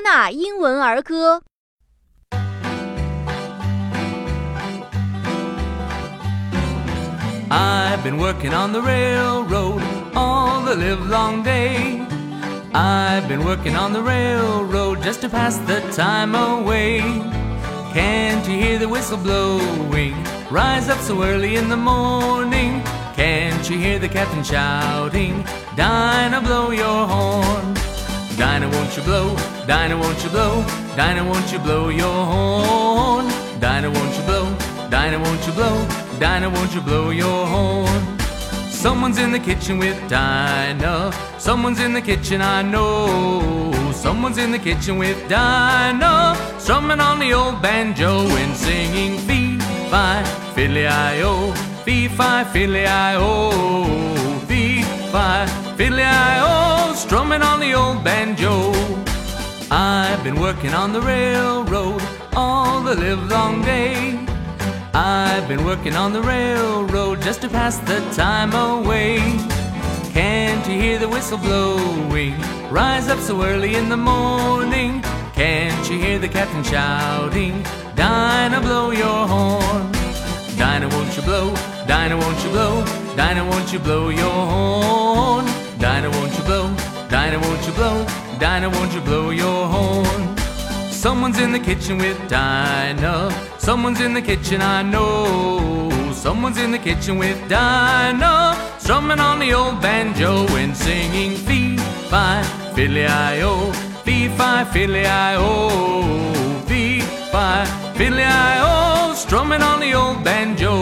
纳英文儿歌。I've been working on the railroad all the livelong day. I've been working on the railroad just to pass the time away. Can't you hear the whistle blowing? Rise up so early in the morning. Can't you hear the captain shouting? Dinah, won't you blow? Dinah, won't you blow your horn? Dinah, won't you blow? Dinah, won't you blow? Dinah, won't you blow your horn? Someone's in the kitchen with Dinah. Someone's in the kitchen, I know. Someone's in the kitchen with Dinah. Strumming on the old banjo and singing fee, fi, fiddly I o, fee, fi, fiddly I o, fee, fi, fiddly I o, strumming on the old banjo. I've been working on the railroad all the livelong day. I've been working on the railroad just to pass the time away. Can't you hear the whistle blowing? Rise up so early in the morning. Can't you hear the captain shouting? Dinah, blow your horn. Dinah, won't you blow? Dinah, won't you blow? Dinah, won't you blow your horn? Dinah, won't you blow? Dinah, won't you blow? Dinah, won't you blow your horn? Someone's in the kitchen with Dinah. Someone's in the kitchen, I know. Someone's in the kitchen with Dinah. Strumming on the old banjo and singing fee, fi, fiddly I o. Fee, fi, fiddly I o. Fee, fi, fiddly I o. Strumming on the old banjo.